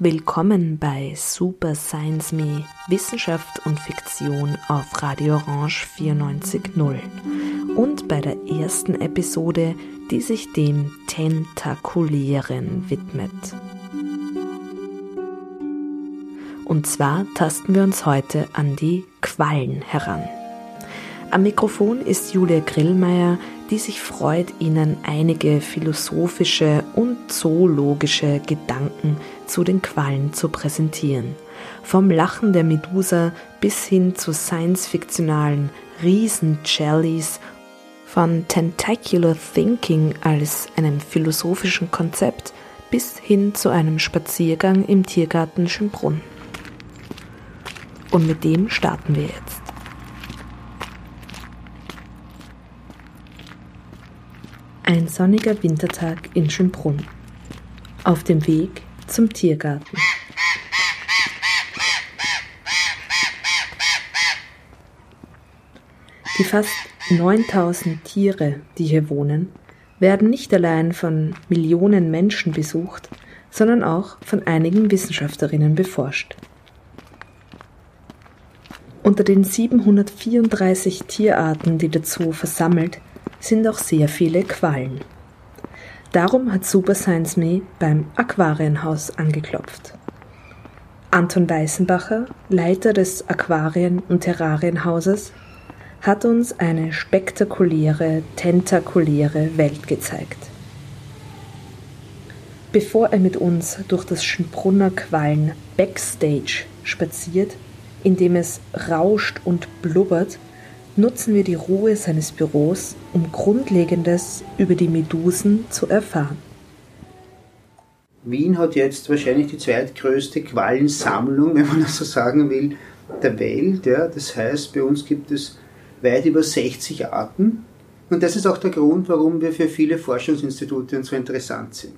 Willkommen bei Super Science Me Wissenschaft und Fiktion auf Radio Orange 94.0 und bei der ersten Episode, die sich dem Tentakulären widmet. Und zwar tasten wir uns heute an die Quallen heran. Am Mikrofon ist Julia Grillmeier, die sich freut, Ihnen einige philosophische und zoologische Gedanken zu den Quallen zu präsentieren. Vom Lachen der Medusa bis hin zu science-fiktionalen Riesen-Jellies, von Tentacular Thinking als einem philosophischen Konzept bis hin zu einem Spaziergang im Tiergarten Schönbrunn. Und mit dem starten wir jetzt. Ein sonniger Wintertag in Schönbrunn. Auf dem Weg zum Tiergarten. Die fast 9000 Tiere, die hier wohnen, werden nicht allein von Millionen Menschen besucht, sondern auch von einigen Wissenschaftlerinnen beforscht. Unter den 734 Tierarten, die der Zoo versammelt, sind auch sehr viele Quallen. Darum hat Super Science Me beim Aquarienhaus angeklopft. Anton Weißenbacher, Leiter des Aquarien- und Terrarienhauses, hat uns eine spektakuläre, tentakuläre Welt gezeigt. Bevor er mit uns durch das Schönbrunner Quallen Backstage spaziert, in dem es rauscht und blubbert, nutzen wir die Ruhe seines Büros, um Grundlegendes über die Medusen zu erfahren. Wien hat jetzt wahrscheinlich die zweitgrößte Quallensammlung, wenn man das so sagen will, der Welt. Ja. Das heißt, bei uns gibt es weit über 60 Arten. Und das ist auch der Grund, warum wir für viele Forschungsinstitute so interessant sind.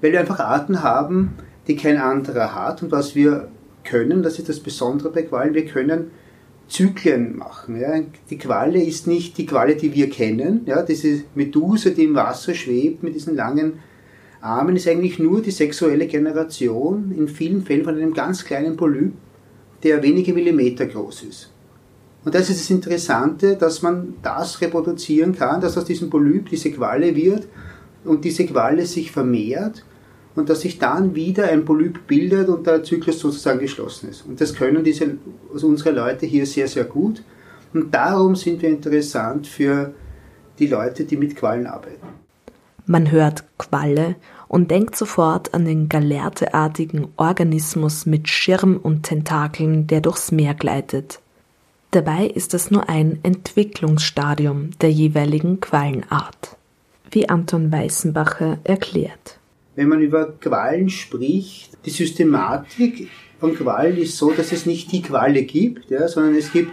Weil wir einfach Arten haben, die kein anderer hat. Und was wir können, das ist das Besondere bei Quallen, wir können Zyklen machen. Ja. Die Qualle ist nicht die Qualle, die wir kennen. Ja. Diese Meduse, die im Wasser schwebt mit diesen langen Armen, ist eigentlich nur die sexuelle Generation, in vielen Fällen von einem ganz kleinen Polyp, der wenige Millimeter groß ist. Und das ist das Interessante, dass man das reproduzieren kann, dass aus diesem Polyp diese Qualle wird und diese Qualle sich vermehrt und dass sich dann wieder ein Polyp bildet und der Zyklus sozusagen geschlossen ist. Und das können diese, also unsere Leute hier sehr, sehr gut. Und darum sind wir interessant für die Leute, die mit Quallen arbeiten. Man hört Qualle und denkt sofort an den galerteartigen Organismus mit Schirm und Tentakeln, der durchs Meer gleitet. Dabei ist das nur ein Entwicklungsstadium der jeweiligen Quallenart, wie Anton Weißenbacher erklärt wenn man über Qualen spricht, die Systematik von Qualen ist so, dass es nicht die Qualle gibt, ja, sondern es gibt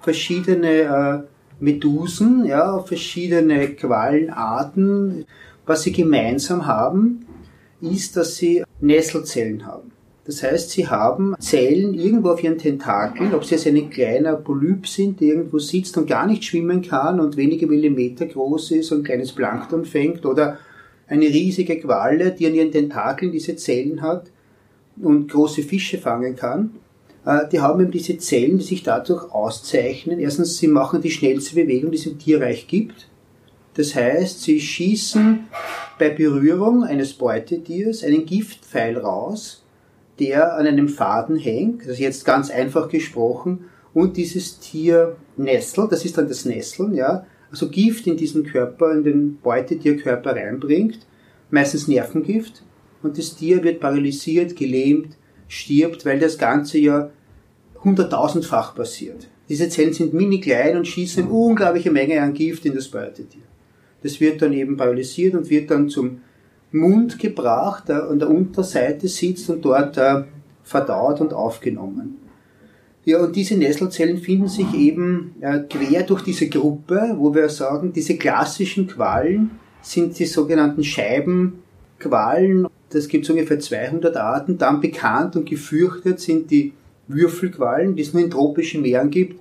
verschiedene äh, Medusen, ja, verschiedene Quallenarten. Was sie gemeinsam haben, ist, dass sie Nesselzellen haben. Das heißt, sie haben Zellen irgendwo auf ihren Tentakeln, ob sie jetzt ein kleiner Polyp sind, der irgendwo sitzt und gar nicht schwimmen kann und wenige Millimeter groß ist und ein kleines Plankton fängt, oder eine riesige Qualle, die an ihren Tentakeln diese Zellen hat und große Fische fangen kann. Äh, die haben eben diese Zellen, die sich dadurch auszeichnen. Erstens, sie machen die schnellste Bewegung, die es im Tierreich gibt. Das heißt, sie schießen bei Berührung eines Beutetiers einen Giftpfeil raus, der an einem Faden hängt, das ist jetzt ganz einfach gesprochen, und dieses Tier nestelt, das ist dann das Nesteln, ja, also Gift in diesen Körper, in den Beutetierkörper reinbringt, meistens Nervengift, und das Tier wird paralysiert, gelähmt, stirbt, weil das Ganze ja hunderttausendfach passiert. Diese Zellen sind mini klein und schießen eine unglaubliche Menge an Gift in das Beutetier. Das wird dann eben paralysiert und wird dann zum Mund gebracht, an der Unterseite sitzt und dort äh, verdaut und aufgenommen. Ja, und diese Nesselzellen finden sich eben äh, quer durch diese Gruppe, wo wir sagen, diese klassischen Quallen sind die sogenannten Scheibenquallen. Das gibt es ungefähr 200 Arten. Dann bekannt und gefürchtet sind die Würfelquallen, die es nur in tropischen Meeren gibt,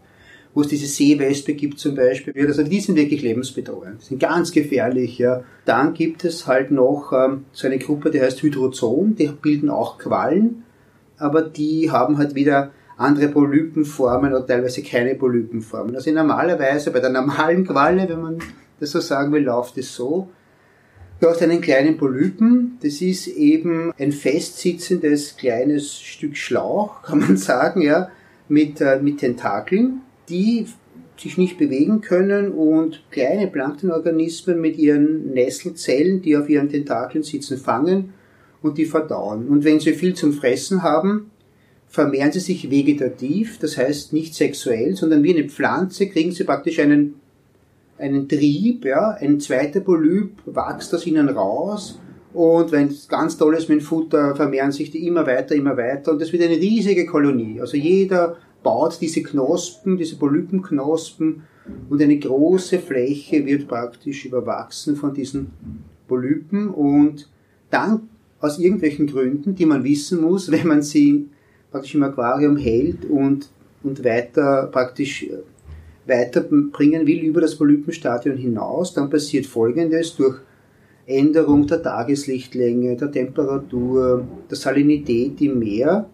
wo es diese Seewespe gibt zum Beispiel. Also die sind wirklich lebensbedrohend, sind ganz gefährlich. Ja. Dann gibt es halt noch ähm, so eine Gruppe, die heißt Hydrozon, die bilden auch Quallen, aber die haben halt wieder andere Polypenformen oder teilweise keine Polypenformen. Also normalerweise bei der normalen Qualle, wenn man das so sagen will, läuft es so. Du hast einen kleinen Polypen, das ist eben ein festsitzendes kleines Stück Schlauch, kann man sagen, ja, mit, äh, mit Tentakeln, die sich nicht bewegen können und kleine Planktonorganismen mit ihren Nesselzellen, die auf ihren Tentakeln sitzen, fangen und die verdauen. Und wenn sie viel zum Fressen haben, vermehren sie sich vegetativ, das heißt nicht sexuell, sondern wie eine Pflanze kriegen sie praktisch einen, einen Trieb, ja, ein zweiter Polyp wächst aus ihnen raus und wenn es ganz toll ist mit dem Futter, vermehren sich die immer weiter, immer weiter und das wird eine riesige Kolonie. Also jeder baut diese Knospen, diese Polypenknospen und eine große Fläche wird praktisch überwachsen von diesen Polypen. Und dann aus irgendwelchen Gründen, die man wissen muss, wenn man sie praktisch im Aquarium hält und, und weiter praktisch äh, weiterbringen will über das Polypenstadion hinaus, dann passiert Folgendes. Durch Änderung der Tageslichtlänge, der Temperatur, der Salinität im Meer,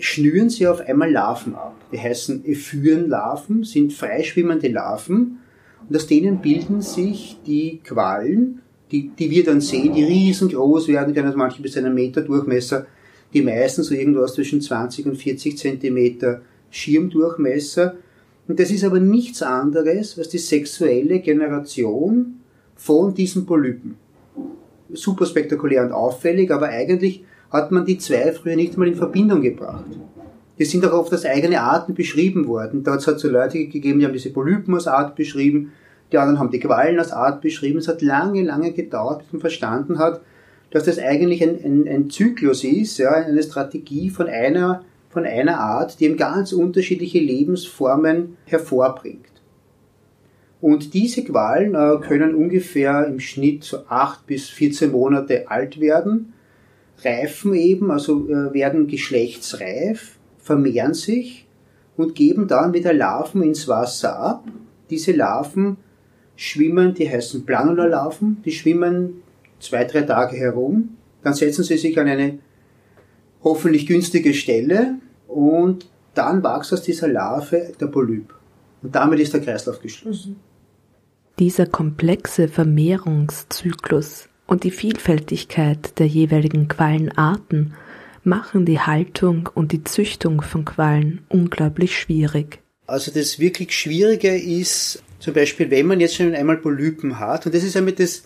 schnüren sie auf einmal Larven ab. Die heißen Ephyrenlarven, sind freischwimmende Larven und aus denen bilden sich die Quallen, die, die wir dann sehen, die riesengroß werden, können also manche bis einen Meter Durchmesser die meisten so irgendwas zwischen 20 und 40 Zentimeter Schirmdurchmesser. Und das ist aber nichts anderes als die sexuelle Generation von diesen Polypen. Super spektakulär und auffällig, aber eigentlich hat man die zwei früher nicht mal in Verbindung gebracht. Die sind auch oft als eigene Arten beschrieben worden. Da hat es halt so Leute gegeben, die haben diese Polypen als Art beschrieben, die anderen haben die Quallen als Art beschrieben. Es hat lange, lange gedauert, bis man verstanden hat, dass das eigentlich ein, ein, ein Zyklus ist, ja, eine Strategie von einer, von einer Art, die eben ganz unterschiedliche Lebensformen hervorbringt. Und diese Qualen äh, können ungefähr im Schnitt so acht bis 14 Monate alt werden, reifen eben, also äh, werden geschlechtsreif, vermehren sich und geben dann wieder Larven ins Wasser ab. Diese Larven schwimmen, die heißen Planula-Larven, die schwimmen zwei, drei Tage herum. Dann setzen sie sich an eine hoffentlich günstige Stelle und dann wächst aus dieser Larve der Polyp. Und damit ist der Kreislauf geschlossen. Dieser komplexe Vermehrungszyklus und die Vielfältigkeit der jeweiligen Quallenarten machen die Haltung und die Züchtung von Quallen unglaublich schwierig. Also das wirklich Schwierige ist zum Beispiel, wenn man jetzt schon einmal Polypen hat, und das ist damit das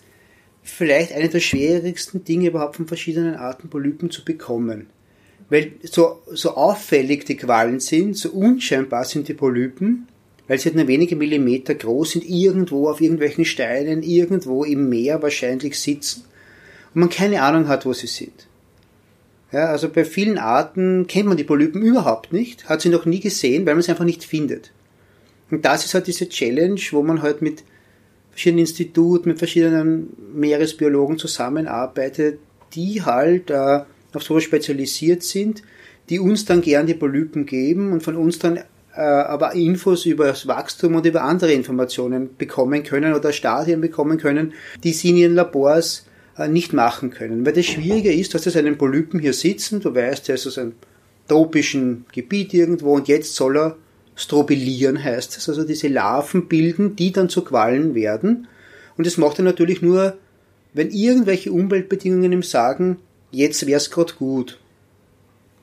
vielleicht eine der schwierigsten Dinge überhaupt von verschiedenen Arten Polypen zu bekommen. Weil so, so auffällig die Quallen sind, so unscheinbar sind die Polypen, weil sie nur wenige Millimeter groß sind, irgendwo auf irgendwelchen Steinen, irgendwo im Meer wahrscheinlich sitzen und man keine Ahnung hat, wo sie sind. Ja, also bei vielen Arten kennt man die Polypen überhaupt nicht, hat sie noch nie gesehen, weil man sie einfach nicht findet. Und das ist halt diese Challenge, wo man halt mit verschiedenen Instituten, mit verschiedenen Meeresbiologen zusammenarbeitet, die halt äh, auf sowas spezialisiert sind, die uns dann gern die Polypen geben und von uns dann aber Infos über das Wachstum und über andere Informationen bekommen können oder Stadien bekommen können, die sie in ihren Labors äh, nicht machen können. Weil das Schwierige ist, dass es einen Polypen hier sitzen, du weißt, der ist aus einem tropischen Gebiet irgendwo und jetzt soll er Strobilieren heißt es, also diese Larven bilden, die dann zu Quallen werden. Und das macht er natürlich nur, wenn irgendwelche Umweltbedingungen ihm sagen, jetzt wär's gerade gut.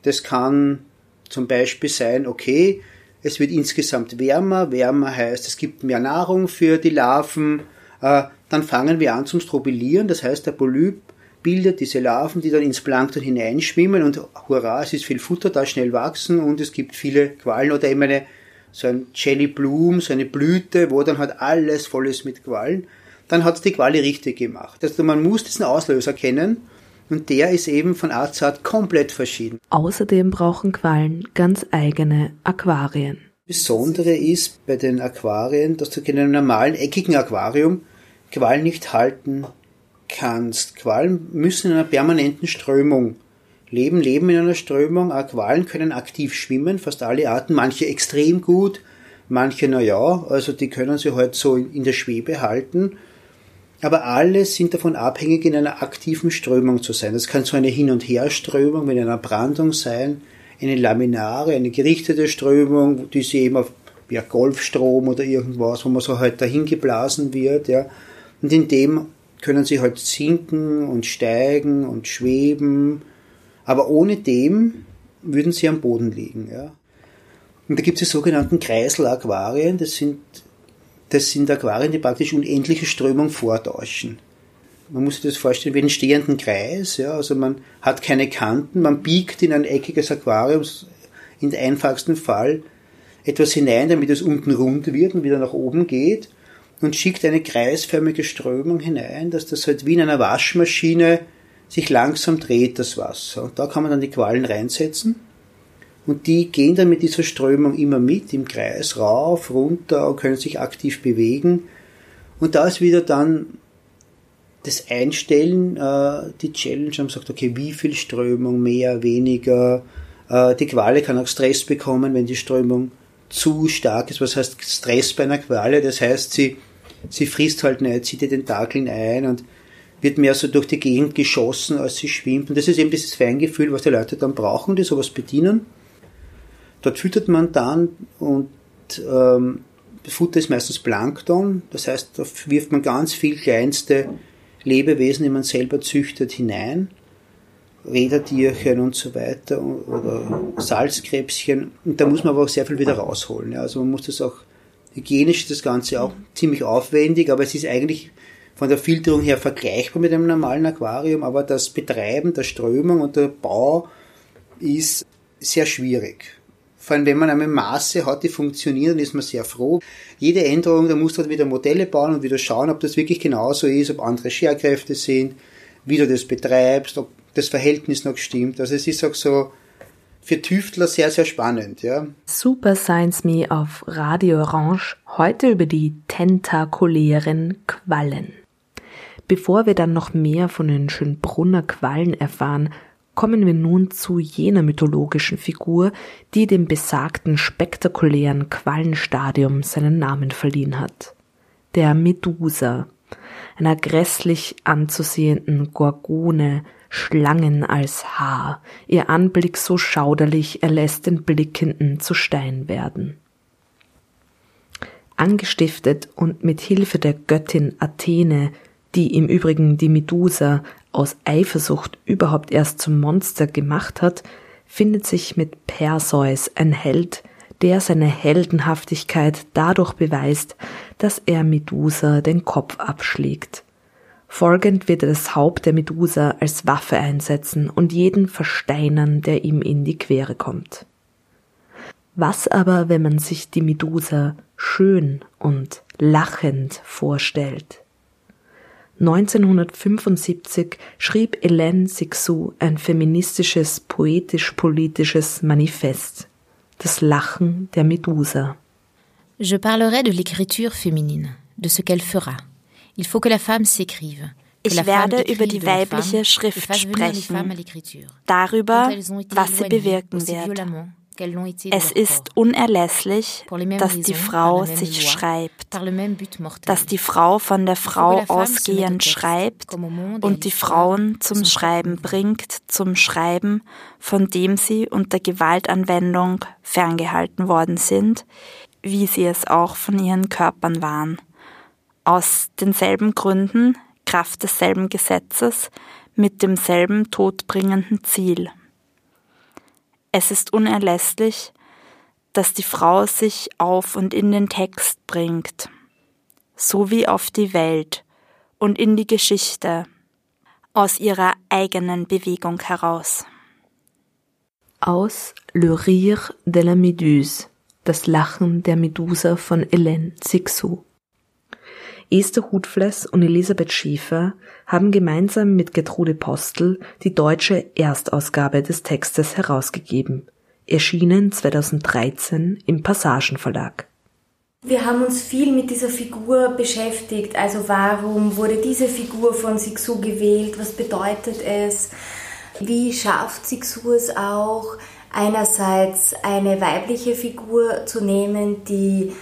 Das kann zum Beispiel sein, okay, es wird insgesamt wärmer, wärmer heißt, es gibt mehr Nahrung für die Larven, äh, dann fangen wir an zum Strobilieren, das heißt, der Polyp bildet diese Larven, die dann ins Plankton hineinschwimmen und hurra, es ist viel Futter da, schnell wachsen und es gibt viele Quallen oder eben eine so ein Jelly Bloom, so eine Blüte, wo dann halt alles voll ist mit Quallen, dann hat die Qualle richtig gemacht. Also man muss diesen Auslöser kennen Und der ist eben von Art zu Art komplett verschieden. Außerdem brauchen Quallen ganz eigene Aquarien. Besondere ist bei den Aquarien, dass du in einem normalen eckigen Aquarium Quallen nicht halten kannst. Quallen müssen in einer permanenten Strömung leben, leben in einer Strömung. Quallen können aktiv schwimmen, fast alle Arten, manche extrem gut, manche naja, also die können sie halt so in der Schwebe halten. Aber alle sind davon abhängig, in einer aktiven Strömung zu sein. Das kann so eine Hin- und Herströmung mit einer Brandung sein, eine laminare, eine gerichtete Strömung, die sie eben auf ja, Golfstrom oder irgendwas, wo man so halt dahin geblasen wird, ja. Und in dem können sie halt sinken und steigen und schweben, aber ohne dem würden sie am Boden liegen, ja. Und da gibt es die sogenannten Kreisel-Aquarien, das sind, das sind Aquarien, die praktisch unendliche Strömung vortäuschen. Man muss sich das vorstellen wie einen stehenden Kreis, ja, also man hat keine Kanten, man biegt in ein eckiges Aquarium, in den einfachsten Fall, etwas hinein, damit es unten rund wird und wieder nach oben geht und schickt eine kreisförmige Strömung hinein, dass das halt wie in einer Waschmaschine sich langsam dreht, das Wasser. Und da kann man dann die Quallen reinsetzen und die gehen dann mit dieser Strömung immer mit im Kreis rauf, runter und können sich aktiv bewegen. Und da ist wieder dann das Einstellen, äh, die Challenge, haben sagt, okay, wie viel Strömung, mehr, weniger. Äh, die Qualle kann auch Stress bekommen, wenn die Strömung zu stark ist. Was heißt Stress bei einer Qualle? Das heißt, sie, sie frisst halt nicht, zieht die Tentakeln ein und wird mehr so durch die Gegend geschossen, als sie schwimmt. Und das ist eben dieses Feingefühl, was die Leute dann brauchen, die sowas bedienen. Dort füttert man dann und ähm, Futter ist meistens Plankton, das heißt, da wirft man ganz viel kleinste Lebewesen, die man selber züchtet, hinein. Räderdierchen und so weiter oder Salzkrebschen. Und da muss man aber auch sehr viel wieder rausholen. Ja. Also man muss das auch, hygienisch das Ganze auch ziemlich aufwendig, aber es ist eigentlich von der Filterung her vergleichbar mit einem normalen Aquarium, aber das Betreiben der Strömung und der Bau ist sehr schwierig. Vor allem, wenn man einmal Maße hat, die funktionieren, ist man sehr froh. Jede Änderung, da musst du halt wieder Modelle bauen und wieder schauen, ob das wirklich genauso ist, ob andere Scherkräfte sind, wie du das betreibst, ob das Verhältnis noch stimmt. Also es ist auch so für Tüftler sehr, sehr spannend, ja. Super Science Me auf Radio Orange, heute über die tentakulären Quallen. Bevor wir dann noch mehr von den Schönbrunner Quallen erfahren, kommen wir nun zu jener mythologischen Figur, die dem besagten spektakulären Quallenstadium seinen Namen verliehen hat. Der Medusa, einer grässlich anzusehenden Gorgone, Schlangen als Haar, ihr Anblick so schauderlich, er lässt den Blickenden zu Stein werden. Angestiftet und mit Hilfe der Göttin Athene, die im Übrigen die Medusa aus Eifersucht überhaupt erst zum Monster gemacht hat, findet sich mit Perseus ein Held, der seine Heldenhaftigkeit dadurch beweist, dass er Medusa den Kopf abschlägt. Folgend wird er das Haupt der Medusa als Waffe einsetzen und jeden versteinern, der ihm in die Quere kommt. Was aber, wenn man sich die Medusa schön und lachend vorstellt? 1975 schrieb Hélène Sixou ein feministisches, poetisch-politisches Manifest, das Lachen der Medusa. Je parlerai de l'écriture féminine, de ce qu'elle fera. Il faut que la femme s'écrive. Ich werde über die weibliche Schrift sprechen, darüber, was sie bewirken wird. Es ist unerlässlich, dass die Frau sich schreibt, dass die Frau von der Frau ausgehend schreibt und die Frauen zum Schreiben bringt, zum Schreiben, von dem sie unter Gewaltanwendung ferngehalten worden sind, wie sie es auch von ihren Körpern waren. Aus denselben Gründen, Kraft desselben Gesetzes, mit demselben todbringenden Ziel. Es ist unerlässlich, dass die Frau sich auf und in den Text bringt, so wie auf die Welt und in die Geschichte, aus ihrer eigenen Bewegung heraus. Aus Le Rire de la Méduse, das Lachen der Medusa von Hélène Sixou. Esther Hutfless und Elisabeth Schäfer haben gemeinsam mit Gertrude Postel die deutsche Erstausgabe des Textes herausgegeben, erschienen 2013 im Passagenverlag. Wir haben uns viel mit dieser Figur beschäftigt. Also warum wurde diese Figur von Sixu gewählt? Was bedeutet es? Wie schafft Sixu es auch, einerseits eine weibliche Figur zu nehmen, die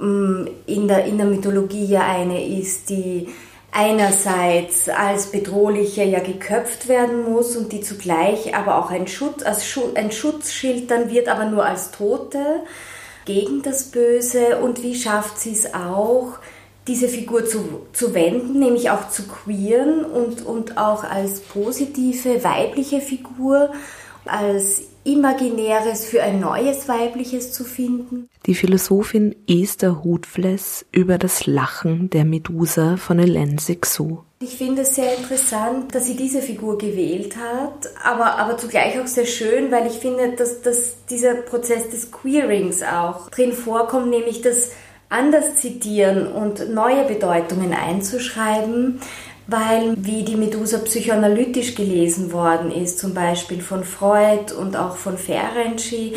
in der, in der Mythologie ja eine ist, die einerseits als bedrohliche ja geköpft werden muss und die zugleich aber auch ein, Schutz, als Schu ein Schutzschild dann wird, aber nur als Tote gegen das Böse. Und wie schafft sie es auch, diese Figur zu, zu wenden, nämlich auch zu queeren und, und auch als positive weibliche Figur, als Imaginäres für ein neues Weibliches zu finden. Die Philosophin Esther Hutfless über das Lachen der Medusa von Hélène Sixou. Ich finde es sehr interessant, dass sie diese Figur gewählt hat, aber, aber zugleich auch sehr schön, weil ich finde, dass, dass dieser Prozess des Queerings auch drin vorkommt, nämlich das anders zitieren und neue Bedeutungen einzuschreiben, weil wie die Medusa psychoanalytisch gelesen worden ist, zum Beispiel von Freud und auch von Ferenczi,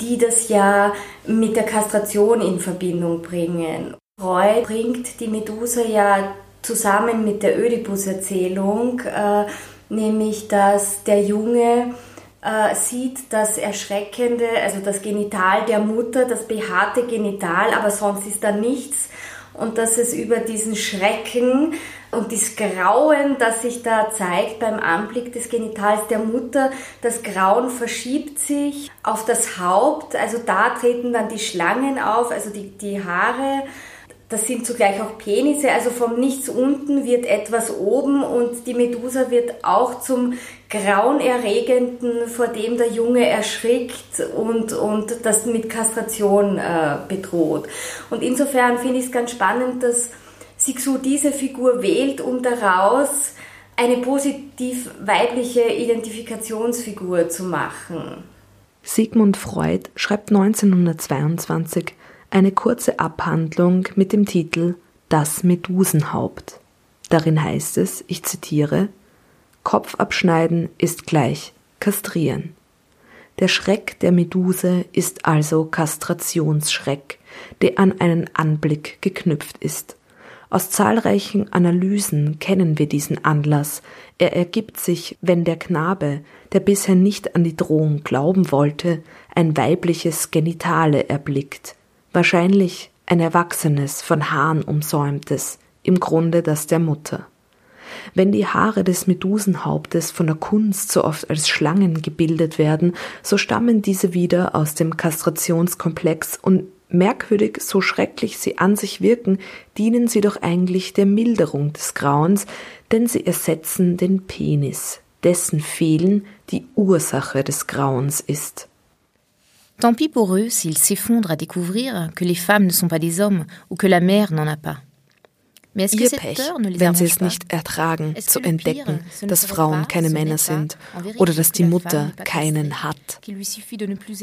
die das ja mit der Kastration in Verbindung bringen. Freud bringt die Medusa ja zusammen mit der Oedipus-Erzählung, äh, nämlich dass der Junge äh, sieht das Erschreckende, also das Genital der Mutter, das behaarte Genital, aber sonst ist da nichts und dass es über diesen Schrecken und das Grauen, das sich da zeigt beim Anblick des Genitals der Mutter, das Grauen verschiebt sich auf das Haupt, also da treten dann die Schlangen auf, also die, die Haare das sind zugleich auch Penisse, also vom Nichts unten wird etwas oben und die Medusa wird auch zum Grauenerregenden, vor dem der Junge erschrickt und, und das mit Kastration äh, bedroht. Und insofern finde ich es ganz spannend, dass Sixu diese Figur wählt, um daraus eine positiv weibliche Identifikationsfigur zu machen. Sigmund Freud schreibt 1922 eine kurze Abhandlung mit dem Titel Das Medusenhaupt. Darin heißt es, ich zitiere, Kopf abschneiden ist gleich kastrieren. Der Schreck der Meduse ist also Kastrationsschreck, der an einen Anblick geknüpft ist. Aus zahlreichen Analysen kennen wir diesen Anlass. Er ergibt sich, wenn der Knabe, der bisher nicht an die Drohung glauben wollte, ein weibliches Genitale erblickt, wahrscheinlich ein erwachsenes, von Haaren umsäumtes, im Grunde das der Mutter. Wenn die Haare des Medusenhauptes von der Kunst so oft als Schlangen gebildet werden, so stammen diese wieder aus dem Kastrationskomplex und merkwürdig, so schrecklich sie an sich wirken, dienen sie doch eigentlich der Milderung des Grauens, denn sie ersetzen den Penis, dessen Fehlen die Ursache des Grauens ist. Tant pis pour eux s'ils s'effondrent à découvrir que les femmes ne sont pas des hommes ou que la mère n'en a pas. Ihr Pech, wenn sie es nicht ertragen, zu entdecken, dass Frauen keine Männer sind oder dass die Mutter keinen hat.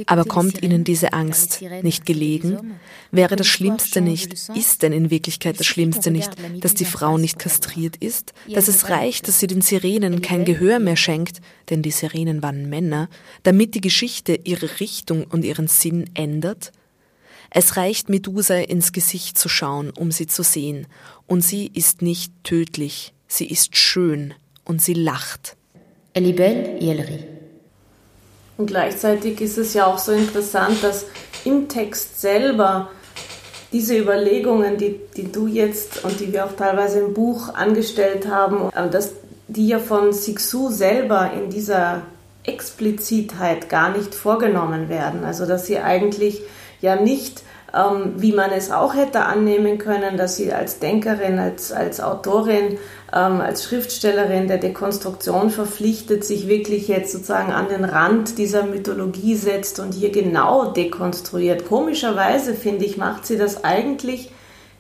Aber kommt ihnen diese Angst nicht gelegen? Wäre das Schlimmste nicht, ist denn in Wirklichkeit das Schlimmste nicht, dass die Frau nicht kastriert ist, dass es reicht, dass sie den Sirenen kein Gehör mehr schenkt, denn die Sirenen waren Männer, damit die Geschichte ihre Richtung und ihren Sinn ändert? Es reicht Medusa ins Gesicht zu schauen, um sie zu sehen, und sie ist nicht tödlich, sie ist schön und sie lacht. Elle est belle et elle rit. Und gleichzeitig ist es ja auch so interessant, dass im Text selber diese Überlegungen, die, die du jetzt und die wir auch teilweise im Buch angestellt haben, äh, dass die ja von Sixu selber in dieser Explizitheit gar nicht vorgenommen werden. Also dass sie eigentlich ja nicht, ähm, wie man es auch hätte annehmen können, dass sie als Denkerin, als, als Autorin, ähm, als Schriftstellerin der Dekonstruktion verpflichtet, sich wirklich jetzt sozusagen an den Rand dieser Mythologie setzt und hier genau dekonstruiert. Komischerweise, finde ich, macht sie das eigentlich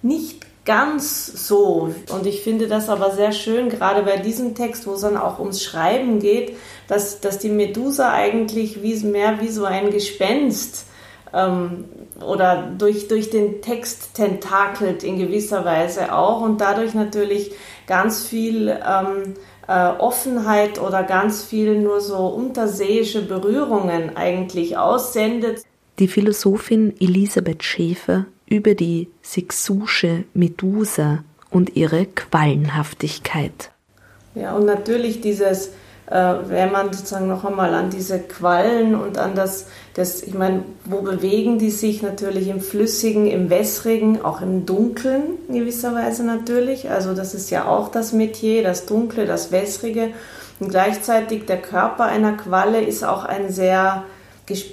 nicht ganz so. Und ich finde das aber sehr schön, gerade bei diesem Text, wo es dann auch ums Schreiben geht, dass, dass die Medusa eigentlich wie, mehr wie so ein Gespenst ähm, oder durch, durch den Text tentakelt in gewisser Weise auch und dadurch natürlich ganz viel ähm, äh, Offenheit oder ganz viel nur so unterseeische Berührungen eigentlich aussendet. Die Philosophin Elisabeth Schäfer über die Sixusche Medusa und ihre Quallenhaftigkeit. Ja, und natürlich dieses wenn man sozusagen noch einmal an diese Quallen und an das, das, ich meine, wo bewegen die sich natürlich im Flüssigen, im Wässrigen, auch im Dunkeln in gewisser Weise natürlich. Also das ist ja auch das Metier, das Dunkle, das Wässrige. Und gleichzeitig der Körper einer Qualle ist auch ein sehr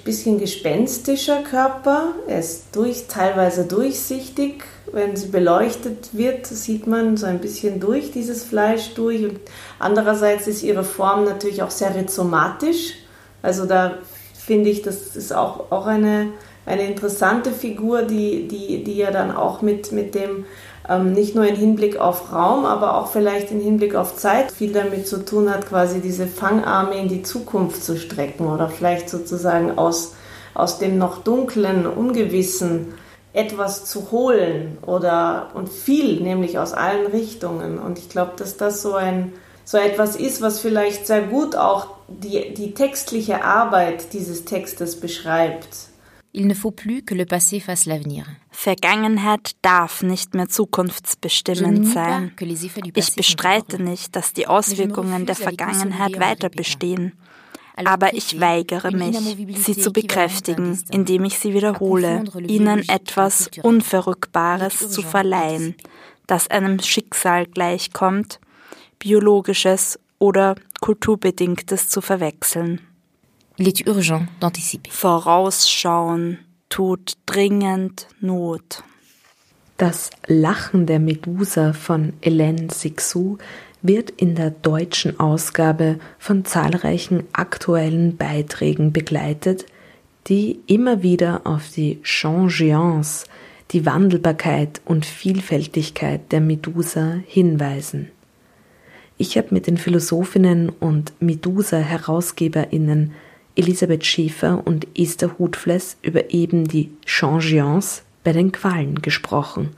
bisschen gespenstischer Körper. Er ist durch, teilweise durchsichtig, wenn sie beleuchtet wird, sieht man so ein bisschen durch dieses Fleisch durch. Und andererseits ist ihre Form natürlich auch sehr rhizomatisch. Also da finde ich, das ist auch, auch eine, eine interessante Figur, die, die, die ja dann auch mit, mit dem, ähm, nicht nur im Hinblick auf Raum, aber auch vielleicht im Hinblick auf Zeit viel damit zu tun hat, quasi diese Fangarme in die Zukunft zu strecken oder vielleicht sozusagen aus, aus dem noch dunklen, ungewissen, etwas zu holen oder und viel, nämlich aus allen Richtungen. Und ich glaube, dass das so ein so etwas ist, was vielleicht sehr gut auch die, die textliche Arbeit dieses Textes beschreibt. Il ne faut plus que le passé fasse l'avenir. Vergangenheit darf nicht mehr zukunftsbestimmend sein. Ich bestreite nicht, dass die Auswirkungen der Vergangenheit weiter bestehen aber ich weigere mich, sie zu bekräftigen, indem ich sie wiederhole, ihnen etwas Unverrückbares zu verleihen, das einem Schicksal gleichkommt, biologisches oder kulturbedingtes zu verwechseln. Vorausschauen tut dringend Not. Das Lachen der Medusa von Hélène Sixou wird in der deutschen Ausgabe von zahlreichen aktuellen Beiträgen begleitet, die immer wieder auf die Changeance, die Wandelbarkeit und Vielfältigkeit der Medusa hinweisen. Ich habe mit den Philosophinnen und Medusa-HerausgeberInnen Elisabeth Schäfer und Esther Hutfless über eben die Changeance bei den Qualen gesprochen.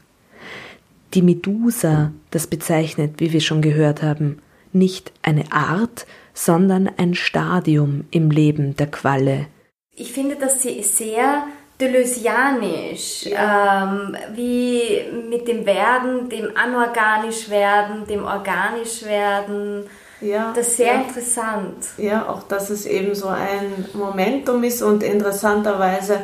Die Medusa, das bezeichnet, wie wir schon gehört haben, nicht eine Art, sondern ein Stadium im Leben der Qualle. Ich finde das sehr deleuzianisch, ähm, wie mit dem Werden, dem anorganisch werden, dem organisch werden. Ja, das ist sehr ja. interessant. Ja, auch dass es eben so ein Momentum ist und interessanterweise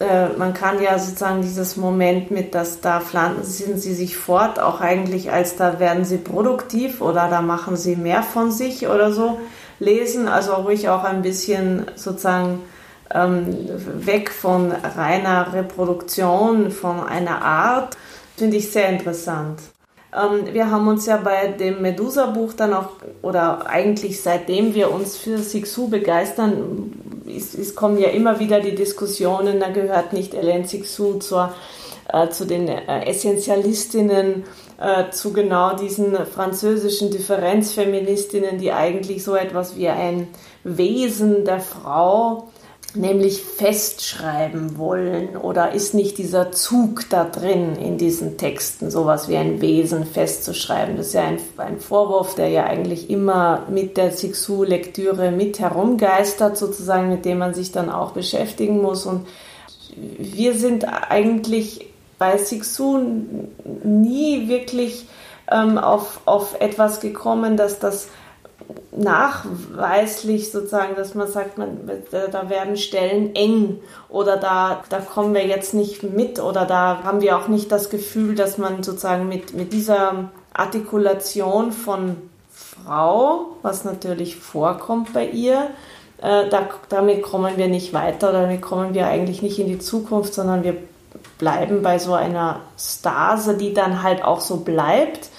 äh, man kann ja sozusagen dieses Moment mit, dass da pflanzen sie sich fort, auch eigentlich als da werden sie produktiv oder da machen sie mehr von sich oder so lesen. Also ruhig auch ein bisschen sozusagen ähm, weg von reiner Reproduktion, von einer Art. Finde ich sehr interessant. Ähm, wir haben uns ja bei dem Medusa-Buch dann auch, oder eigentlich seitdem wir uns für Sixu begeistern, es, es, kommen ja immer wieder die Diskussionen, da gehört nicht Hélène Sixu zur, äh, zu den äh, Essentialistinnen, äh, zu genau diesen französischen Differenzfeministinnen, die eigentlich so etwas wie ein Wesen der Frau nämlich festschreiben wollen oder ist nicht dieser Zug da drin in diesen Texten, sowas wie ein Wesen festzuschreiben. Das ist ja ein, ein Vorwurf, der ja eigentlich immer mit der Sixu-Lektüre mit herumgeistert, sozusagen, mit dem man sich dann auch beschäftigen muss. Und wir sind eigentlich bei Sixu nie wirklich ähm, auf, auf etwas gekommen, dass das nachweislich sozusagen, dass man sagt, man, da werden Stellen eng oder da, da kommen wir jetzt nicht mit oder da haben wir auch nicht das Gefühl, dass man sozusagen mit, mit dieser Artikulation von Frau, was natürlich vorkommt bei ihr, äh, da, damit kommen wir nicht weiter, damit kommen wir eigentlich nicht in die Zukunft, sondern wir bleiben bei so einer Stase, die dann halt auch so bleibt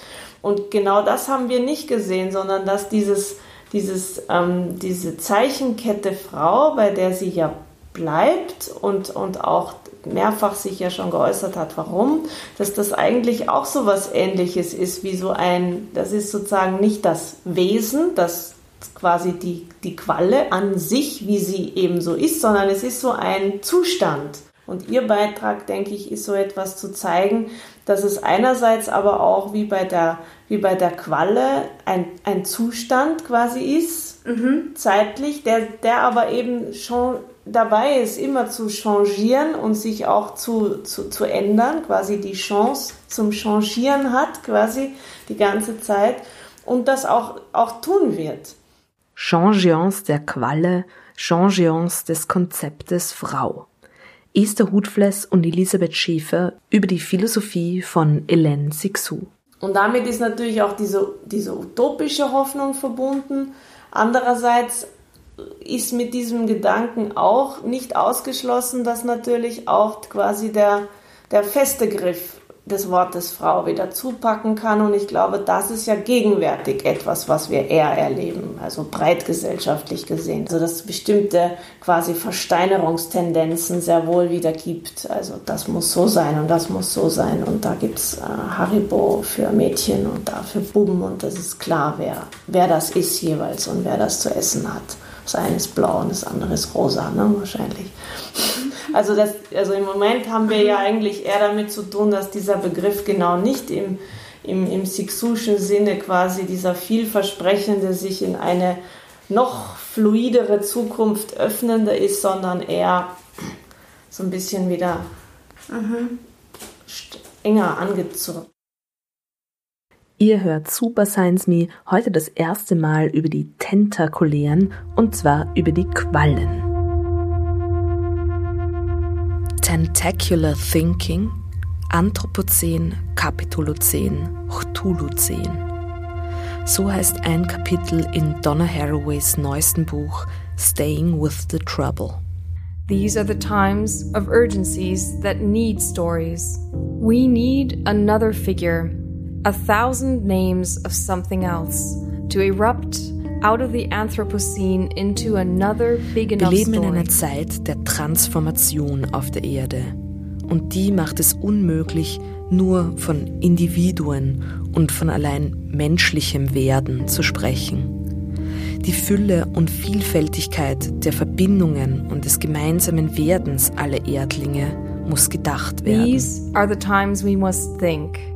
und genau das haben wir nicht gesehen, sondern dass dieses, dieses, ähm, diese Zeichenkette Frau, bei der sie ja bleibt und, und auch mehrfach sich ja schon geäußert hat, warum, dass das eigentlich auch so was ähnliches ist wie so ein, das ist sozusagen nicht das Wesen, das quasi die, die Qualle an sich, wie sie eben so ist, sondern es ist so ein Zustand. Und ihr Beitrag, denke ich, ist so etwas zu zeigen, dass es einerseits aber auch wie bei der, wie bei der Qualle ein, ein Zustand quasi ist, mhm. zeitlich, der, der aber eben schon dabei ist, immer zu changieren und sich auch zu, zu, zu ändern, quasi die Chance zum Changieren hat, quasi die ganze Zeit und das auch, auch tun wird. Changeance der Qualle, Changeance des Konzeptes Frau. Esther Hutfless und Elisabeth Schäfer über die Philosophie von Hélène Sixou. Und damit ist natürlich auch diese, diese utopische Hoffnung verbunden. Andererseits ist mit diesem Gedanken auch nicht ausgeschlossen, dass natürlich auch quasi der, der feste Griff des Wortes Frau wieder zupacken kann. Und ich glaube, das ist ja gegenwärtig etwas, was wir eher erleben, also breit gesellschaftlich gesehen. Also dass es bestimmte quasi Versteinerungstendenzen sehr wohl wieder gibt. Also das muss so sein und das muss so sein. Und da gibt es äh, Haribo für Mädchen und da für Buben. Und das ist klar, wer, wer das ist jeweils und wer das zu essen hat. Das eine ist blau und das andere ist rosa, ne, wahrscheinlich. Also, das, also im Moment haben wir ja eigentlich eher damit zu tun, dass dieser Begriff genau nicht im, im, im Sixuschen Sinne quasi dieser vielversprechende sich in eine noch fluidere Zukunft öffnende ist, sondern eher so ein bisschen wieder mhm. enger angezogen. Ihr hört Super Science Me heute das erste Mal über die Tentakulären und zwar über die Quallen. Tentacular Thinking, Anthropozän, Kapitolozän, Cthulhuzän. So heißt ein Kapitel in Donna Haraways neuesten Buch Staying with the Trouble. These are the times of urgencies that need stories. We need another figure, a thousand names of something else, to erupt out of the Anthropocene into another big enough Wir leben in einer Zeit der Transformation auf der Erde. Und die macht es unmöglich, nur von Individuen und von allein menschlichem Werden zu sprechen. Die Fülle und Vielfältigkeit der Verbindungen und des gemeinsamen Werdens aller Erdlinge muss gedacht werden. These are the times we must think.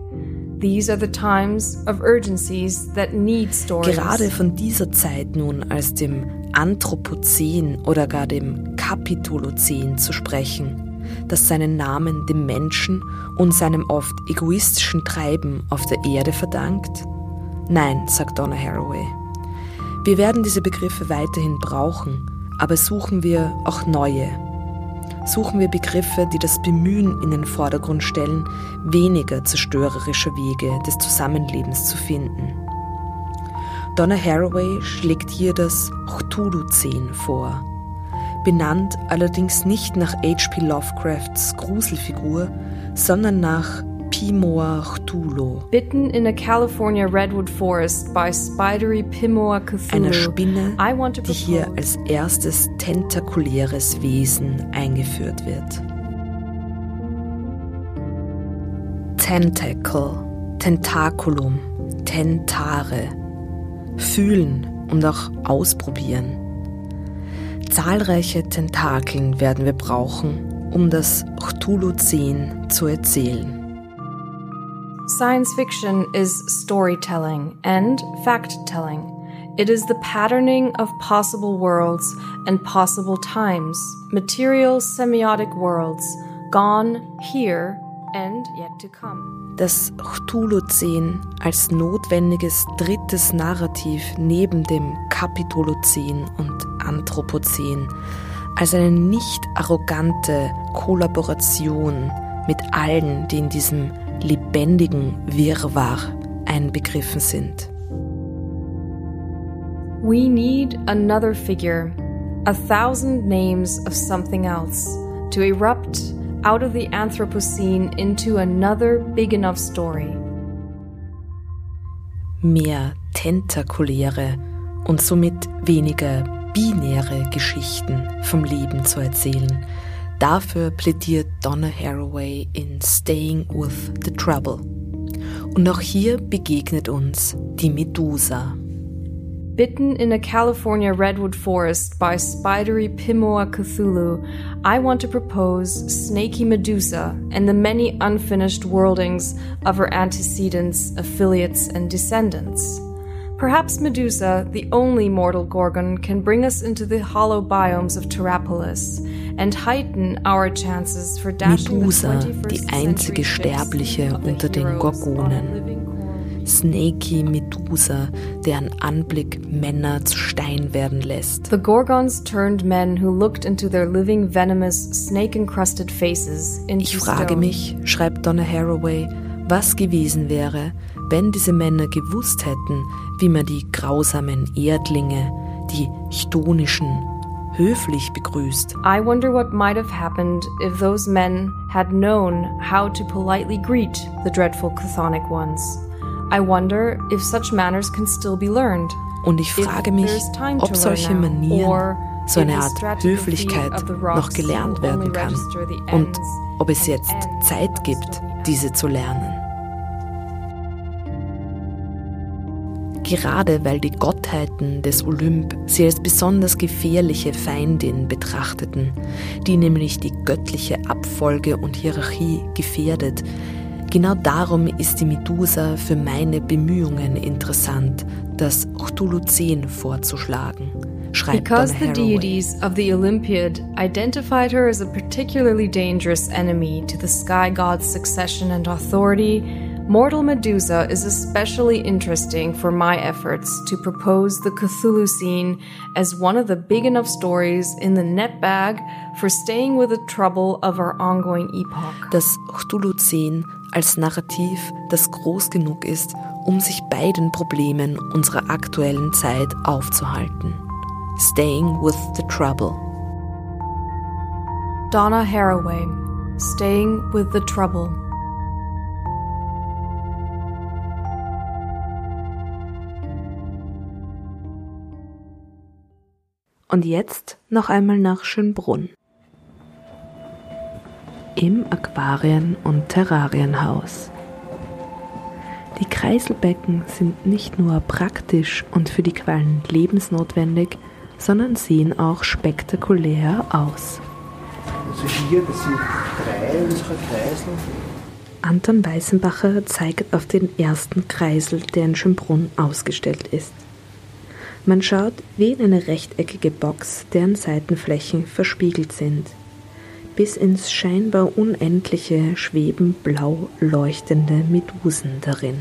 Gerade von dieser Zeit nun als dem Anthropozän oder gar dem Kapitolozän zu sprechen, das seinen Namen dem Menschen und seinem oft egoistischen Treiben auf der Erde verdankt? Nein, sagt Donna Haraway. Wir werden diese Begriffe weiterhin brauchen, aber suchen wir auch neue suchen wir Begriffe, die das Bemühen in den Vordergrund stellen, weniger zerstörerische Wege des Zusammenlebens zu finden. Donna Haraway schlägt hier das Cthulhu-Zen vor, benannt allerdings nicht nach H.P. Lovecrafts Gruselfigur, sondern nach Pimoa Cthulhu. Bitten in a California redwood forest by spidery Pimoa Cthulhu. Einer Spinne, die hier als erstes tentakuläres Wesen eingeführt wird. Tentacle, Tentaculum, Tentare. Fühlen und auch ausprobieren. Zahlreiche Tentakeln werden wir brauchen, um das Cthulhu-Zen zu erzählen. Science fiction is storytelling and fact telling. It is the patterning of possible worlds and possible times, material semiotic worlds, gone here and yet to come. Das Cthulhu-Zen als notwendiges drittes Narrativ neben dem Kapitolozän und Anthropozän, als eine nicht arrogante Kollaboration mit allen, die in diesem lebendigen Wirrwarr einbegriffen sind. We need another figure, a thousand names of something else, to erupt out of the Anthropocene into another big enough story. Mehr tentakuläre und somit weniger binäre Geschichten vom Leben zu erzählen, Dafür plädiert Donna Haraway in Staying with the Trouble. Und auch hier begegnet uns die Medusa. Bitten in a California redwood forest by spidery Pimoa Cthulhu, I want to propose Snaky Medusa and the many unfinished worldings of her antecedents, affiliates, and descendants. Perhaps Medusa, the only mortal Gorgon, can bring us into the hollow biomes of Terrapolis Medusa, die einzige Sterbliche unter den Gorgonen. Snaky Medusa, deren Anblick Männer zu Stein werden lässt. The Gorgons turned men who looked into their living venomous snake-encrusted faces into Ich frage mich, schreibt Donna Haraway, was gewesen wäre, wenn diese Männer gewusst hätten, wie man die grausamen Erdlinge, die chtonischen, höflich begrüßt. I wonder what might have happened if those men had known how to politely greet the dreadful chthonic ones. I wonder if such manners can still be learned. Und ich frage mich, ob solche Manieren, so eine Art Höflichkeit noch gelernt werden kann und ob es jetzt Zeit gibt, diese zu lernen. Gerade weil die Gottheiten des Olymp sie als besonders gefährliche Feindin betrachteten, die nämlich die göttliche Abfolge und Hierarchie gefährdet, Genau darum ist die Medusa für meine Bemühungen interessant, das Cthulhuzen vorzuschlagen. Because the deities of the Olympiad identified her as a particularly dangerous enemy to the sky god's succession and authority, Mortal Medusa is especially interesting for my efforts to propose the Cthulhu scene as one of the big enough stories in the net bag for staying with the trouble of our ongoing epoch. Das Cthulhu-Szenen als Narrativ, das groß genug ist, um sich bei den Problemen unserer aktuellen Zeit aufzuhalten. Staying with the Trouble. Donna Haraway, Staying with the Trouble. Und jetzt noch einmal nach Schönbrunn im Aquarien- und Terrarienhaus. Die Kreiselbecken sind nicht nur praktisch und für die Quallen lebensnotwendig, sondern sehen auch spektakulär aus. Also hier, das sind drei unserer Kreisel. Anton Weißenbacher zeigt auf den ersten Kreisel, der in Schönbrunn ausgestellt ist. Man schaut wie in eine rechteckige Box, deren Seitenflächen verspiegelt sind bis ins scheinbar Unendliche schweben blau leuchtende Medusen darin.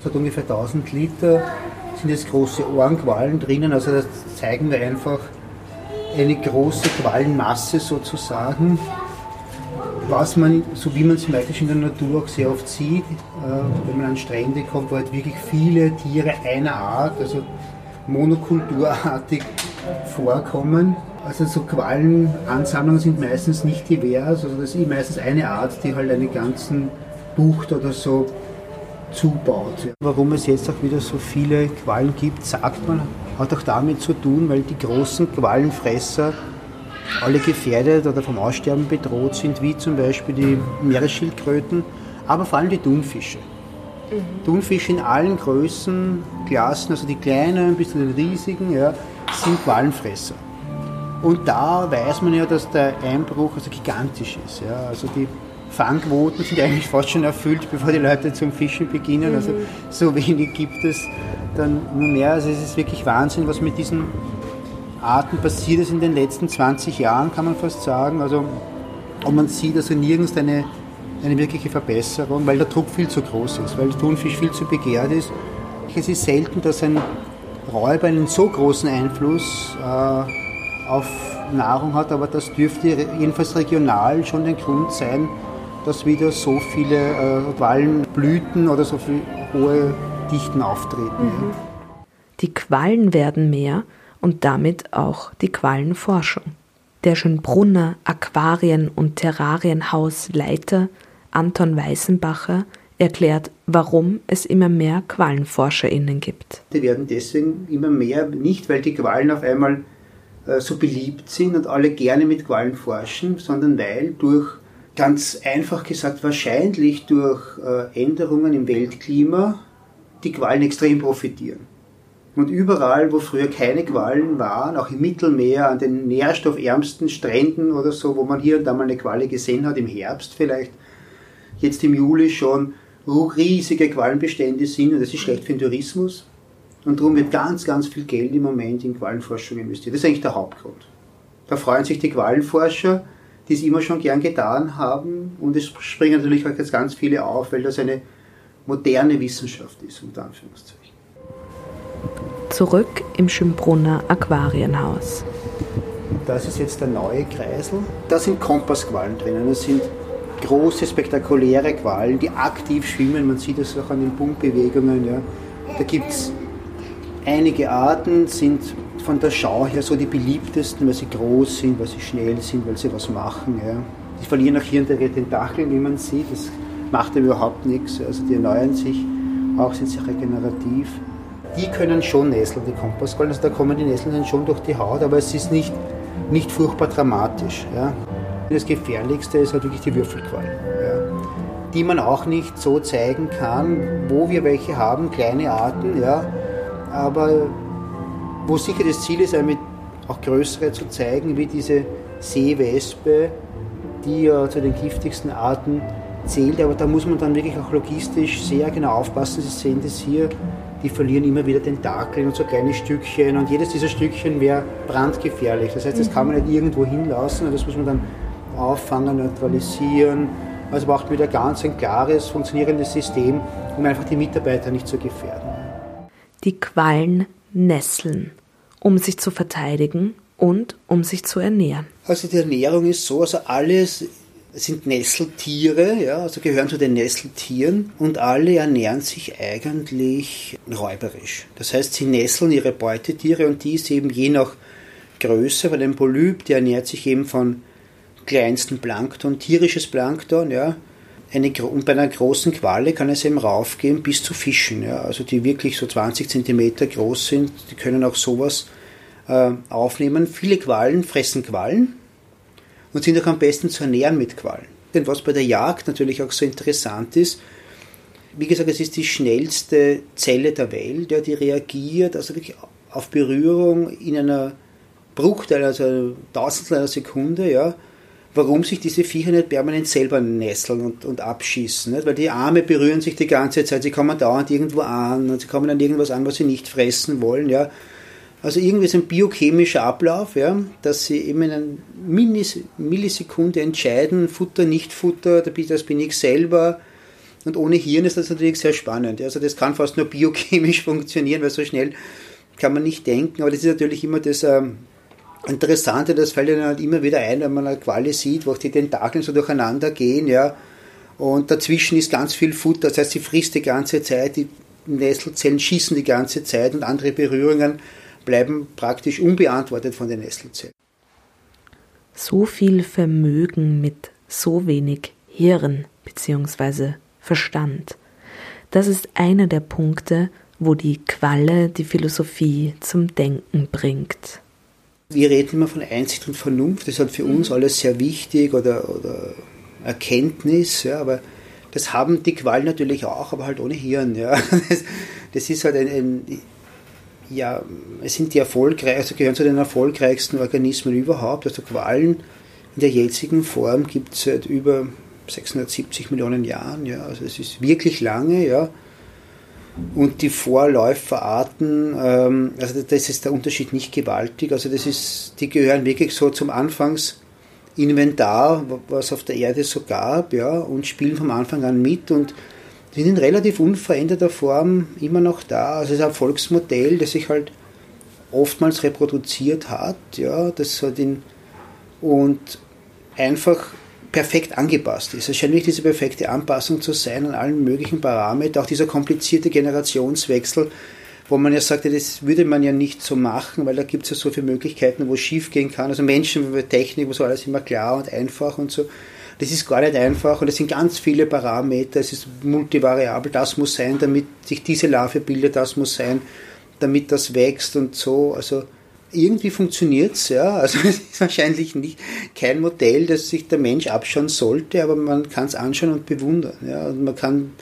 Es hat ungefähr 1000 Liter, sind jetzt große Ohrenquallen drinnen, also das zeigen wir einfach eine große Quallenmasse sozusagen, was man, so wie man es meistens in der Natur auch sehr oft sieht, äh, wenn man an Strände kommt, wo halt wirklich viele Tiere einer Art, also monokulturartig vorkommen. Also so Quallenansammlungen sind meistens nicht divers, also das ist meistens eine Art, die halt einen ganzen Bucht oder so zubaut. Warum es jetzt auch wieder so viele Quallen gibt, sagt man, hat auch damit zu tun, weil die großen Quallenfresser alle gefährdet oder vom Aussterben bedroht sind, wie zum Beispiel die Meeresschildkröten, aber vor allem die Thunfische. Mhm. Thunfische in allen Größen, Klassen, also die kleinen bis zu den riesigen, ja, sind Quallenfresser. Und da weiß man ja, dass der Einbruch also gigantisch ist. Ja. Also die Fangquoten sind eigentlich fast schon erfüllt, bevor die Leute zum Fischen beginnen. Also mhm. Also so wenig gibt es dann nur mehr. Also es ist wirklich Wahnsinn, was mit diesen Arten passiert ist in den letzten 20 Jahren, kann man fast sagen. Also, und man sieht also nirgends eine, eine wirkliche Verbesserung, weil der Druck viel zu groß ist, weil der Thunfisch viel zu begehrt ist. Es ist selten, dass ein Räuber einen so großen Einfluss äh, auf Nahrung hat, aber das dürfte jedenfalls regional schon der Grund sein, dass wieder so viele äh, Quallenblüten oder so viele hohe Dichten auftreten. Mhm. Die Quallen werden mehr und damit auch die Quallenforschung. Der Schönbrunner Aquarien- und Terrarienhausleiter Anton Weißenbacher erklärt, warum es immer mehr QuallenforscherInnen gibt. Die werden deswegen immer mehr, nicht weil die Quallen auf einmal äh, so beliebt sind und alle gerne mit Quallen forschen, sondern weil durch, ganz einfach gesagt, wahrscheinlich durch äh, Änderungen im Weltklima die Quallen extrem profitieren. Und überall, wo früher keine Quallen waren, auch im Mittelmeer, an den nährstoffärmsten Stränden oder so, wo man hier und da mal eine Qualle gesehen hat, im Herbst vielleicht, jetzt im Juli schon, riesige Quallenbestände sind und das ist schlecht für den Tourismus. Und darum wird ganz, ganz viel Geld im Moment in Quallenforschung investiert. Das ist eigentlich der Hauptgrund. Da freuen sich die Quallenforscher, die es immer schon gern getan haben und es springen natürlich auch jetzt ganz viele auf, weil das eine moderne Wissenschaft ist, unter Anführungszeichen. Zurück im Schönbrunner Aquarienhaus. Das ist jetzt der neue Kreisel. Da sind Kompassqualen drinnen. Das sind große, spektakuläre Qualen, die aktiv schwimmen. Man sieht das auch an den Pumpbewegungen. Ja. Da gibt es einige Arten, sind von der Schau her so die beliebtesten, weil sie groß sind, weil sie schnell sind, weil sie was machen. Ja. Die verlieren auch hier und ihre Tentakeln, wie man sieht. Das macht überhaupt nichts. Also die erneuern sich, auch sind sie regenerativ. Die können schon nesseln, die Kompassquallen. Also da kommen die Nesseln dann schon durch die Haut, aber es ist nicht, nicht furchtbar dramatisch. Ja. Das Gefährlichste ist natürlich die Würfelqual, ja, die man auch nicht so zeigen kann, wo wir welche haben, kleine Arten, ja, aber wo sicher das Ziel ist, damit auch größere zu zeigen, wie diese Seewespe, die ja zu den giftigsten Arten zählt, aber da muss man dann wirklich auch logistisch sehr genau aufpassen. Sie sehen das hier, die verlieren immer wieder Tentakel und so kleine Stückchen. Und jedes dieser Stückchen wäre brandgefährlich. Das heißt, das kann man nicht irgendwo hinlassen. Und das muss man dann auffangen, neutralisieren. Also braucht man wieder ganz ein klares, funktionierendes System, um einfach die Mitarbeiter nicht zu gefährden. Die Quallen nesseln, um sich zu verteidigen und um sich zu ernähren. Also die Ernährung ist so, also alles sind Nesseltiere, ja, also gehören zu den Nesseltieren und alle ernähren sich eigentlich räuberisch. Das heißt, sie nesseln ihre Beutetiere und die ist eben je nach Größe, weil ein Polyp, der ernährt sich eben von kleinsten Plankton, tierisches Plankton, ja. Eine, und bei einer großen Qualle kann es eben raufgehen bis zu Fischen, ja. Also die wirklich so 20 cm groß sind, die können auch sowas äh, aufnehmen. Viele Quallen fressen Quallen und sind auch am besten zu ernähren mit Quallen. Denn was bei der Jagd natürlich auch so interessant ist, wie gesagt, es ist die schnellste Zelle der Welt, ja, die reagiert also wirklich auf Berührung in einer Bruchteil, also Tausendstel einer Sekunde, ja, warum sich diese Viecher nicht permanent selber nesseln und, und abschießen. Nicht? Weil die Arme berühren sich die ganze Zeit, sie kommen dauernd irgendwo an und sie kommen an irgendwas an, was sie nicht fressen wollen. Ja? Also irgendwie ist ein biochemischer Ablauf, ja, dass sie eben in einer Millisekunde entscheiden, Futter, nicht Futter, das bin ich selber. Und ohne Hirn ist das natürlich sehr spannend. Also das kann fast nur biochemisch funktionieren, weil so schnell kann man nicht denken. Aber das ist natürlich immer das... Ähm, Interessante, das fällt ihnen halt immer wieder ein, wenn man eine Qualle sieht, wo auch die Tentakeln so durcheinander gehen, ja. Und dazwischen ist ganz viel Futter, das heißt, sie frisst die ganze Zeit, die Nesselzellen schießen die ganze Zeit und andere Berührungen bleiben praktisch unbeantwortet von den Nesselzellen. So viel Vermögen mit so wenig Hirn bzw. Verstand. Das ist einer der Punkte, wo die Qualle die Philosophie zum Denken bringt wir reden immer von Einsicht und Vernunft, das ist halt für uns alles sehr wichtig oder, oder Erkenntnis, ja, aber das haben die Qualen natürlich auch, aber halt ohne Hirn. Ja. Das, das ist halt ein, ein, ja, es sind die erfolgreich, also gehören zu den erfolgreichsten Organismen überhaupt. Also Qualen in der jetzigen Form gibt es seit über 670 Millionen Jahren. Ja. Also es ist wirklich lange, ja. Und die Vorläuferarten, ähm, also das ist der Unterschied nicht gewaltig. Also das ist, die gehören wirklich so zum Anfangsinventar, was auf der Erde so gab, ja, und spielen vom Anfang an mit und sind in relativ unveränderter Form immer noch da. Also es ist ein Volksmodell, das sich halt oftmals reproduziert hat, ja, das hat in, und einfach perfekt angepasst ist. Es scheint nicht diese perfekte Anpassung zu sein an allen möglichen Parametern, auch dieser komplizierte Generationswechsel, wo man ja sagte, das würde man ja nicht so machen, weil da gibt es ja so viele Möglichkeiten, wo es schief gehen kann. Also Menschen, Technik, wo so alles immer klar und einfach und so. Das ist gar nicht einfach und es sind ganz viele Parameter, es ist multivariabel, das muss sein, damit sich diese Larve bildet, das muss sein, damit das wächst und so. Also irgendwie funktioniert es, ja. Also es ist wahrscheinlich nicht kein Modell, das sich der Mensch abschauen sollte, aber man kann es anschauen und bewundern. Ja. Und man kann,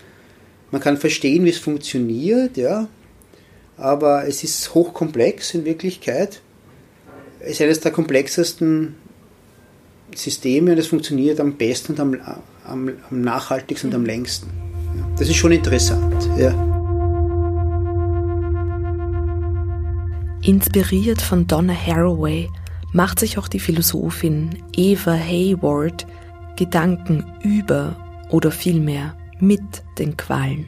man kann verstehen, wie es funktioniert, ja. aber es ist hochkomplex in Wirklichkeit. Es ist eines der komplexesten Systeme und es funktioniert am besten und am, am, am nachhaltigsten und am längsten. Das ist schon interessant. Ja. Inspiriert von Donna Haraway macht sich auch die Philosophin Eva Hayward Gedanken über oder vielmehr mit den Qualen.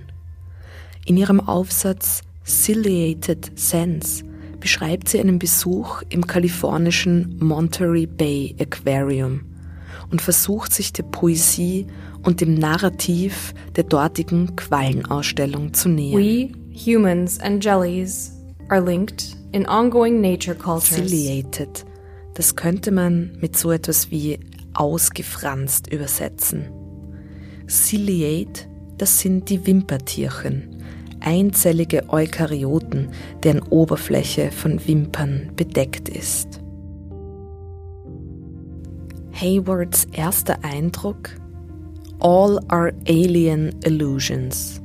In ihrem Aufsatz Ciliated Sense beschreibt sie einen Besuch im kalifornischen Monterey Bay Aquarium und versucht sich der Poesie und dem Narrativ der dortigen Quallenausstellung zu nähern. We, humans and jellies, are linked in ongoing nature cultures. Ciliated, das könnte man mit so etwas wie ausgefranst übersetzen. Ciliate, das sind die Wimpertierchen, einzellige Eukaryoten, deren Oberfläche von Wimpern bedeckt ist. Haywards erster Eindruck? All are alien illusions.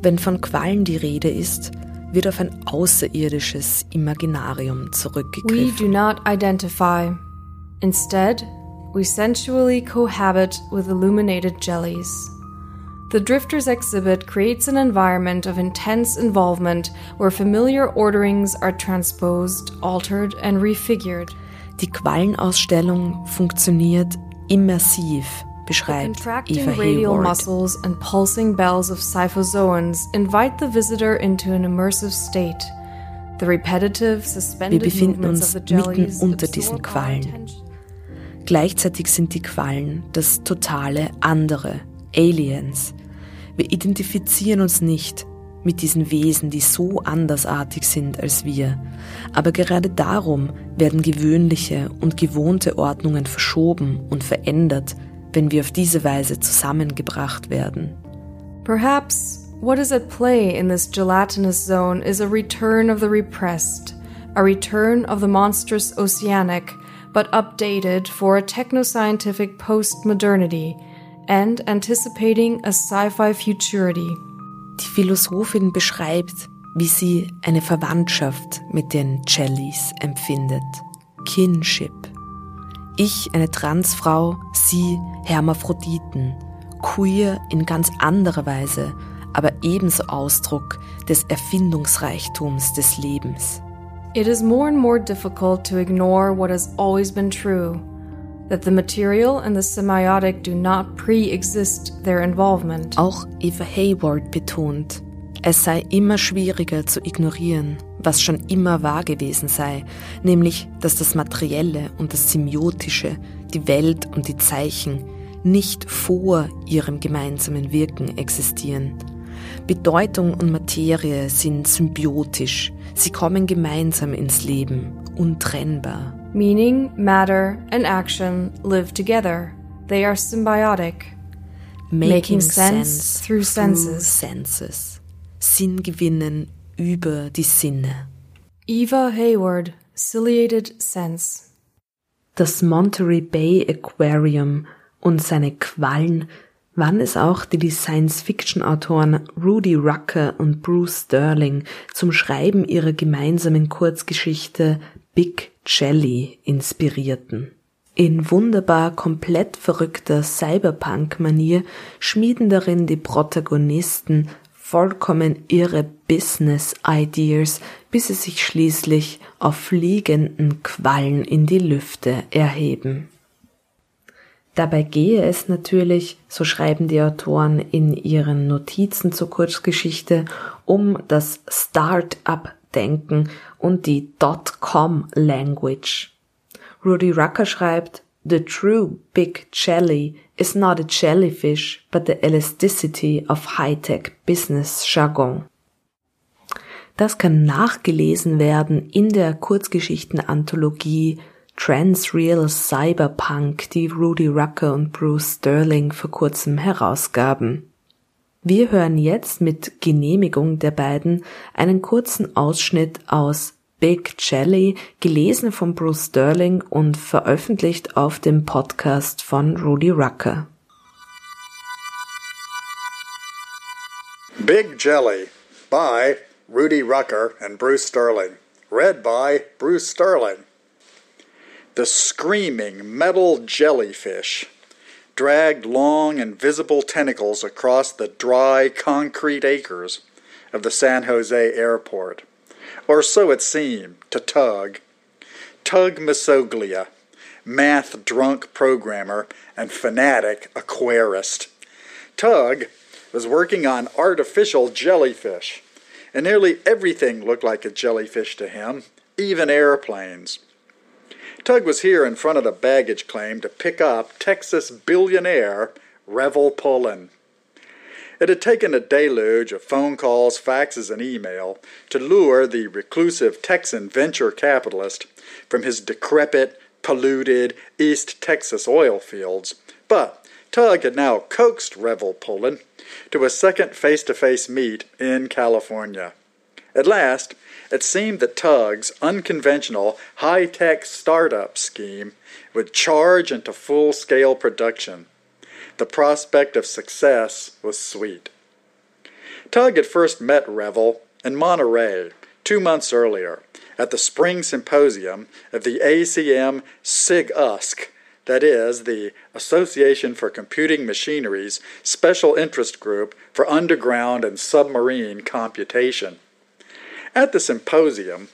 Wenn von Quallen die Rede ist, wird auf ein außerirdisches Imaginarium zurückgegriffen. We do not identify. Instead, we sensually cohabit with illuminated jellies. The Drifter's exhibit creates an environment of intense involvement where familiar orderings are transposed, altered and refigured. Die Quallenausstellung funktioniert immersiv, beschreibt Eva radial muscles and pulsing bells of cyphozoans invite the visitor into an immersive state. The repetitive, suspended Wir befinden uns mitten unter diesen Quallen. Gleichzeitig sind die Quallen das totale andere, Aliens. Wir identifizieren uns nicht mit diesen Wesen, die so andersartig sind als wir. Aber gerade darum werden gewöhnliche und gewohnte Ordnungen verschoben und verändert, wenn wir auf diese Weise zusammengebracht werden. Perhaps what is at play in this gelatinous zone is a return of the repressed, a return of the monstrous oceanic, but updated for a technoscientific post-modernity and anticipating a sci-fi futurity. Die Philosophin beschreibt, wie sie eine Verwandtschaft mit den Jellies empfindet. Kinship. Ich eine Transfrau, sie Hermaphroditen. Queer in ganz anderer Weise, aber ebenso Ausdruck des Erfindungsreichtums des Lebens. It is more and more difficult to ignore what has always been true that the material and the semiotic do not pre-exist their involvement. Auch Eva Hayward betont, es sei immer schwieriger zu ignorieren, was schon immer wahr gewesen sei, nämlich, dass das Materielle und das Semiotische, die Welt und die Zeichen nicht vor ihrem gemeinsamen Wirken existieren. Bedeutung und Materie sind symbiotisch, sie kommen gemeinsam ins Leben, untrennbar. Meaning, matter, and action live together. They are symbiotic. Making, making sense, sense, through senses. senses. Sinn gewinnen über die Sinne. Eva Hayward, Ciliated Sense. Das Monterey Bay Aquarium und seine Quallen waren es auch, die die Science-Fiction-Autoren Rudy Rucker und Bruce Sterling zum Schreiben ihrer gemeinsamen Kurzgeschichte Big Jelly inspirierten. In wunderbar komplett verrückter Cyberpunk-Manier schmieden darin die Protagonisten vollkommen irre Business-Ideas, bis sie sich schließlich auf fliegenden Quallen in die Lüfte erheben. Dabei gehe es natürlich, so schreiben die Autoren in ihren Notizen zur Kurzgeschichte, um das Start-up Denken und die Dot-com-Language. Rudy Rucker schreibt, The true big jelly is not a jellyfish, but the elasticity of high-tech business jargon. Das kann nachgelesen werden in der Kurzgeschichtenanthologie Transreal Cyberpunk, die Rudy Rucker und Bruce Sterling vor kurzem herausgaben. Wir hören jetzt mit Genehmigung der beiden einen kurzen Ausschnitt aus Big Jelly, gelesen von Bruce Sterling und veröffentlicht auf dem Podcast von Rudy Rucker. Big Jelly by Rudy Rucker and Bruce Sterling. Read by Bruce Sterling. The screaming metal jellyfish dragged long invisible tentacles across the dry concrete acres of the San Jose airport. Or so it seemed to Tug. Tug Masoglia, math drunk programmer and fanatic aquarist. Tug was working on artificial jellyfish, and nearly everything looked like a jellyfish to him, even airplanes. Tug was here in front of the baggage claim to pick up Texas billionaire Revel Pullen. It had taken a deluge of phone calls, faxes, and email to lure the reclusive Texan venture capitalist from his decrepit, polluted East Texas oil fields, but Tug had now coaxed Revel Pullen to a second face to face meet in California. At last, it seemed that Tug's unconventional high tech startup scheme would charge into full scale production. The prospect of success was sweet. Tug had first met Revel in Monterey two months earlier at the spring symposium of the ACM SIG USC that is, the Association for Computing Machinery's special interest group for underground and submarine computation. At the symposium,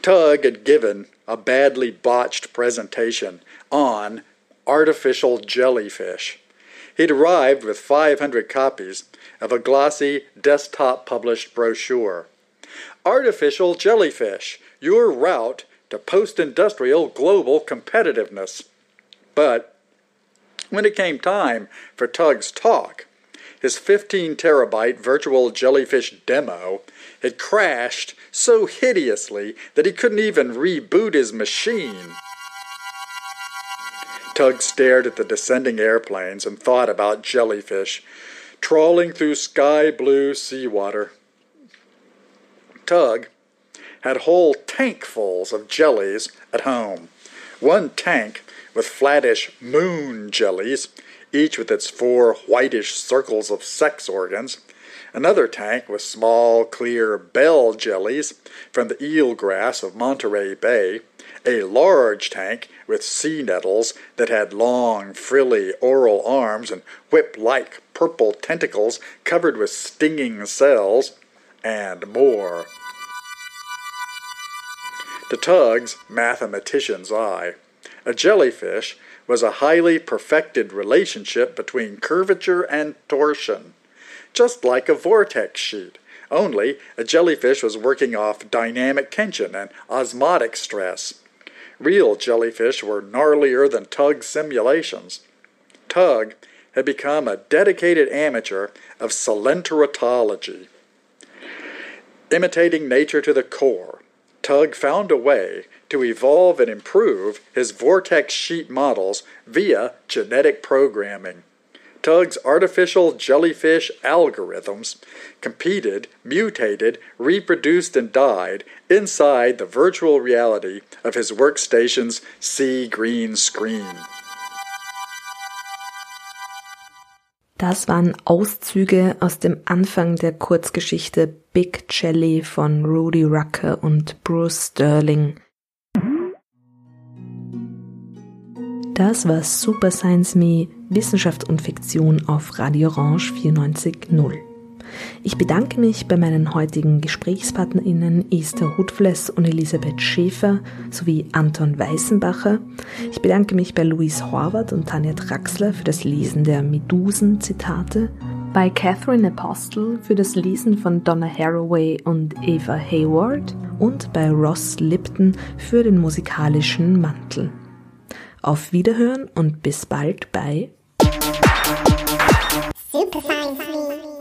Tug had given a badly botched presentation on artificial jellyfish. He'd arrived with 500 copies of a glossy desktop published brochure. Artificial Jellyfish Your Route to Post Industrial Global Competitiveness. But when it came time for Tug's talk, his 15 terabyte virtual jellyfish demo had crashed so hideously that he couldn't even reboot his machine. Tug stared at the descending airplanes and thought about jellyfish trawling through sky blue seawater. Tug had whole tankfuls of jellies at home. One tank with flattish moon jellies, each with its four whitish circles of sex organs. Another tank with small, clear bell jellies from the eelgrass of Monterey Bay. A large tank with sea nettles that had long, frilly oral arms and whip like purple tentacles covered with stinging cells. And more. To Tug's mathematician's eye, a jellyfish was a highly perfected relationship between curvature and torsion, just like a vortex sheet. Only a jellyfish was working off dynamic tension and osmotic stress. Real jellyfish were gnarlier than Tug's simulations. Tug had become a dedicated amateur of coelenterology. Imitating nature to the core, Tug found a way to evolve and improve his vortex sheet models via genetic programming. Tug's artificial jellyfish algorithms competed, mutated, reproduced, and died inside the virtual reality of his workstation's sea green screen. Das waren Auszüge aus dem Anfang der Kurzgeschichte Big Jelly von Rudy Rucker und Bruce Sterling. Das war Super Science Me, Wissenschaft und Fiktion auf Radio Orange 94.0. Ich bedanke mich bei meinen heutigen GesprächspartnerInnen Esther Hutfless und Elisabeth Schäfer sowie Anton Weißenbacher. Ich bedanke mich bei Louise Horvath und Tanja Draxler für das Lesen der Medusen-Zitate, bei Catherine Apostle für das Lesen von Donna Haraway und Eva Hayward und bei Ross Lipton für den musikalischen Mantel. Auf Wiederhören und bis bald bei Super Science.